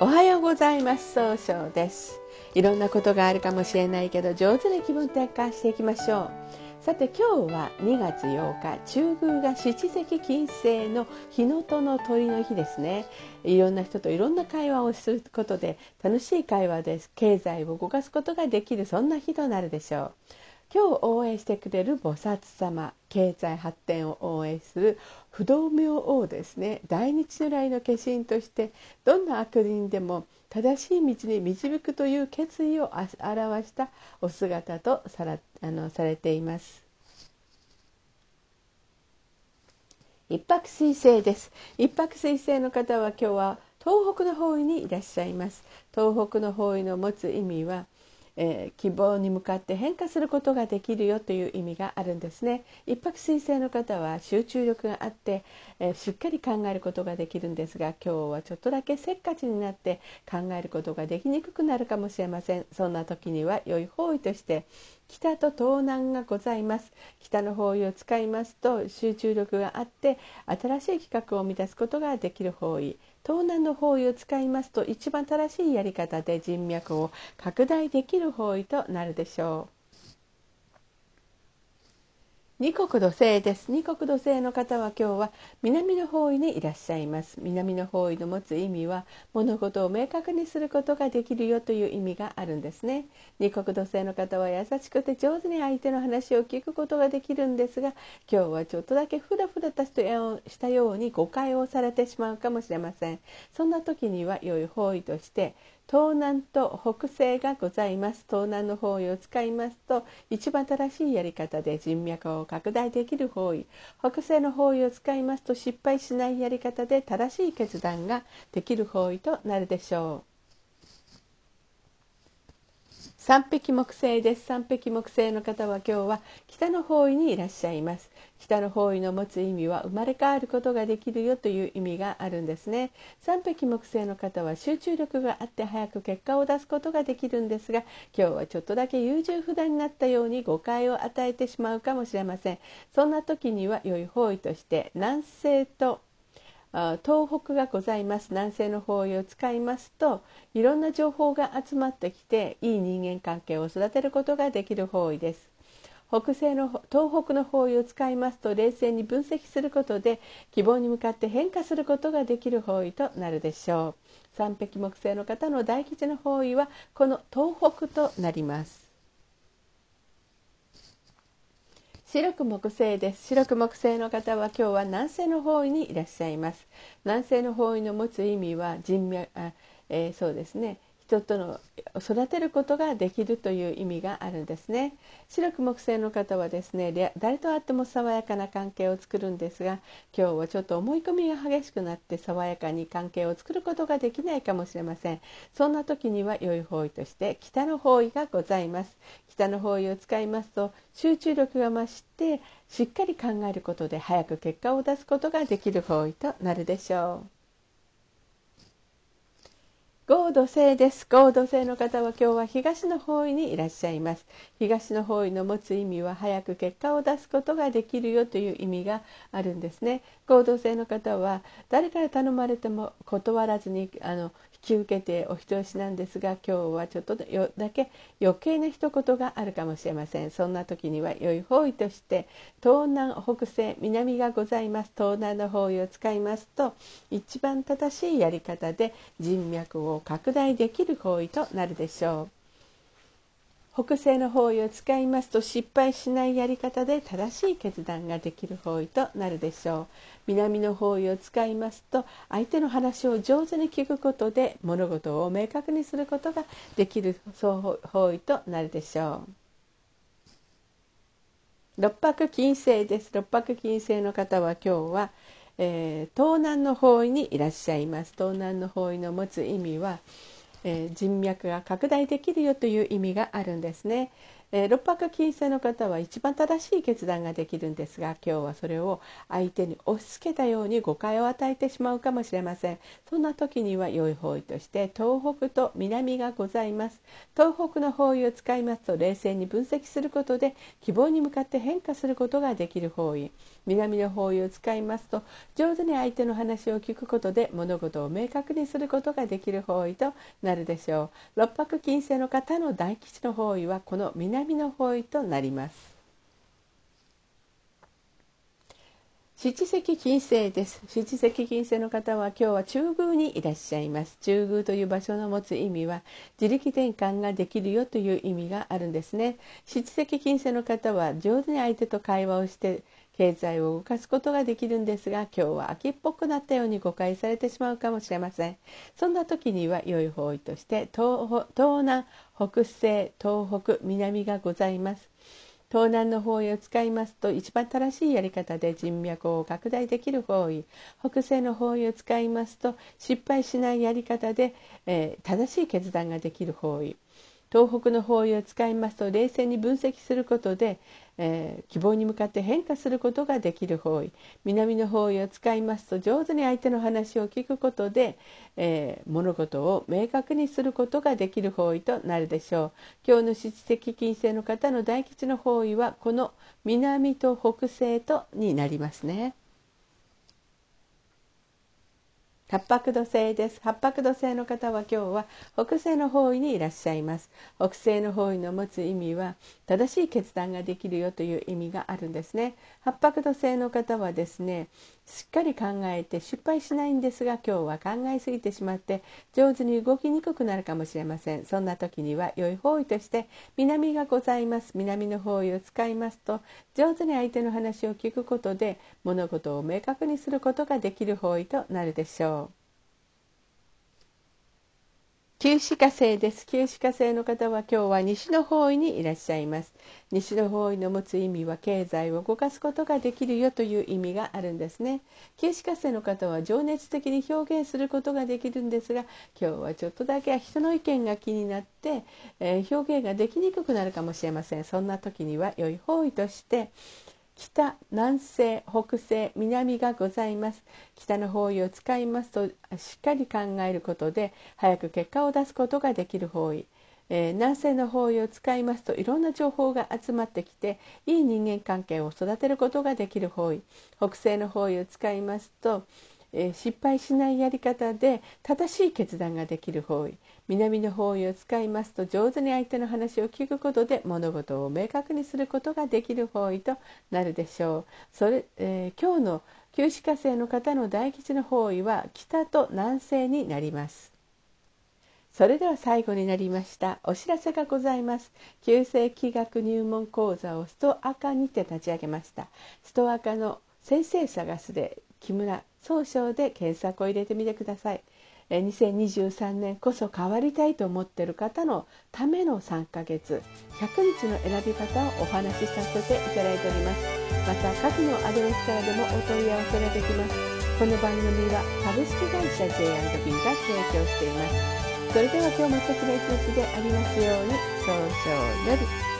おはようございます。総称です。いろんなことがあるかもしれないけど上手に気分転換していきましょう。さて今日は2月8日中宮が七石金星の日のとの鳥の日ですね。いろんな人といろんな会話をすることで楽しい会話です。経済を動かすことができるそんな日となるでしょう。今日応援してくれる菩薩様経済発展を応援する不動明王ですね。大日如来の化身としてどんな悪人でも正しい道に導くという決意を表したお姿とさらあのされています。一泊水星です。一泊水星の方は今日は東北の方位にいらっしゃいます。東北の方位の持つ意味はえー、希望に向かって変化することができるよという意味があるんですね。一泊水星の方は集中力があって、えー、しっかり考えることができるんですが今日はちょっとだけせっかちになって考えることができにくくなるかもしれません。そんな時には良い方位として北と東南がございます北の方位を使いますと集中力があって新しい企画を生み出すことができる方位。東南の方位を使いますと一番正しいやり方で人脈を拡大できる方位となるでしょう。二国土星です。二国土星の方は今日は南の方位にいらっしゃいます。南の方位の持つ意味は物事を明確にすることができるよという意味があるんですね。二国土星の方は優しくて上手に相手の話を聞くことができるんですが今日はちょっとだけフラフラとしたように誤解をされてしまうかもしれません。そんな時には良い方位として東南と北西がございます。東南の方位を使いますと一番正しいやり方で人脈を拡大できる方位。北西の方位を使いますと失敗しないやり方で正しい決断ができる方位となるでしょう。三匹木星です。三匹木星の方は今日は北の方位にいらっしゃいます。北の方位の持つ意味は生まれ変わることができるよという意味があるんですね。三匹木星の方は集中力があって早く結果を出すことができるんですが今日はちょっとだけ優柔不断になったように誤解を与えてしまうかもしれません。そんな時には良い方位として南西と東北がございます。南西の方位を使いますといろんな情報が集まってきていい人間関係を育てることができる方位です。北西の東北の方位を使いますと冷静に分析することで希望に向かって変化することができる方位となるでしょう。三匹木星の方の大吉の方位はこの東北となります。白く木星です。白く木星の方は今日は南西の方位にいらっしゃいます。南西の方位の持つ意味は人脈あ、えー、そうですね。人との育てることができるという意味があるんですね。白く木星の方はですね誰と会っても爽やかな関係を作るんですが今日はちょっと思い込みが激しくなって爽やかに関係を作ることができないかもしれません。そんな時には良い方位として北の方位がございます。北の方位を使いますと集中力が増してしっかり考えることで早く結果を出すことができる方位となるでしょう。合土星です。合土星の方は今日は東の方位にいらっしゃいます。東の方位の持つ意味は早く結果を出すことができるよという意味があるんですね。合同性の方は誰から頼まれても断らずにあの引き受けてお人よしなんですが今日はちょっとだけ余計な一言があるかもしれませんそんな時には良い方位として東南北西南がございます東南の方位を使いますと一番正しいやり方で人脈をを拡大できる方位となるでしょう。北西の方位を使いますと失敗しないやり方で正しい決断ができる方位となるでしょう。南の方位を使いますと相手の話を上手に聞くことで物事を明確にすることができる方位となるでしょう。六白金星です。六白金星の方は今日は、えー、東南の方位にいらっしゃいます。東南の方位の持つ意味はえー、人脈が拡大できるよという意味があるんですね、えー、六白金星の方は一番正しい決断ができるんですが今日はそれを相手に押し付けたように誤解を与えてしまうかもしれません。そんな時には良い方位として東北と南がございます。東北の方位を使いますと冷静に分析することで希望に向かって変化することができる方位。南の方位を使いますと上手に相手の話を聞くことで物事を明確にすることができる方位となるでしょう。六白金星の方の大吉の方位はこの南南の方位となります。七石金星です。七石金星の方は今日は中宮にいらっしゃいます。中宮という場所の持つ意味は自力転換ができるよという意味があるんですね。七石金星の方は上手に相手と会話をして経済を動かすことができるんですが今日は秋っぽくなったように誤解されてしまうかもしれません。そんな時には良い方位として東東南北西東北南がございます。東南の方位を使いますと一番正しいやり方で人脈を拡大できる方位。北西の方位を使いますと失敗しないやり方で、えー、正しい決断ができる方位。東北の方位を使いますと冷静に分析することで、えー、希望に向かって変化することができる方位南の方位を使いますと上手に相手の話を聞くことで、えー、物事を明確にすることができる方位となるでしょう今日の七石金星の方の大吉の方位はこの南と北西とになりますね。八白土星です。八白土星の方は今日は北西の方位にいらっしゃいます。北西の方位の持つ意味は正しい決断ができるよという意味があるんですね。八白土星の方はですねしっかり考えて失敗しないんですが今日は考えすぎてしまって上手に動きにくくなるかもしれません。そんな時には良い方位として南がございます。南の方位を使いますと上手に相手の話を聞くことで物事を明確にすることができる方位となるでしょう。九死火星です。九死火星の方は今日は西の方位にいらっしゃいます。西の方位の持つ意味は経済を動かすことができるよという意味があるんですね。九死火星の方は情熱的に表現することができるんですが今日はちょっとだけ人の意見が気になって、えー、表現ができにくくなるかもしれません。そんな時には良い方位として北南西北西南がございます。北の方位を使いますとしっかり考えることで早く結果を出すことができる方位、えー、南西の方位を使いますといろんな情報が集まってきていい人間関係を育てることができる方位。北西の方位を使いますとえ失敗しないやり方で正しい決断ができる方位南の方位を使いますと上手に相手の話を聞くことで物事を明確にすることができる方位となるでしょう。それ、えー、今日の旧歯科生の方の大吉の方位は北と南西になります。それでは最後になりましたお知らせがございます。旧世気学入門講座をストアカにて立ち上げました。ストアカの先生探すで木村総称で検索を入れてみてください。2023年こそ変わりたいと思っている方のための3ヶ月100日の選び方をお話しさせていただいております。また各のアドレスからでもお問い合わせができます。この番組は株式会社 J&B が提供しています。それでは今日も素敵な一日でありますように早々より。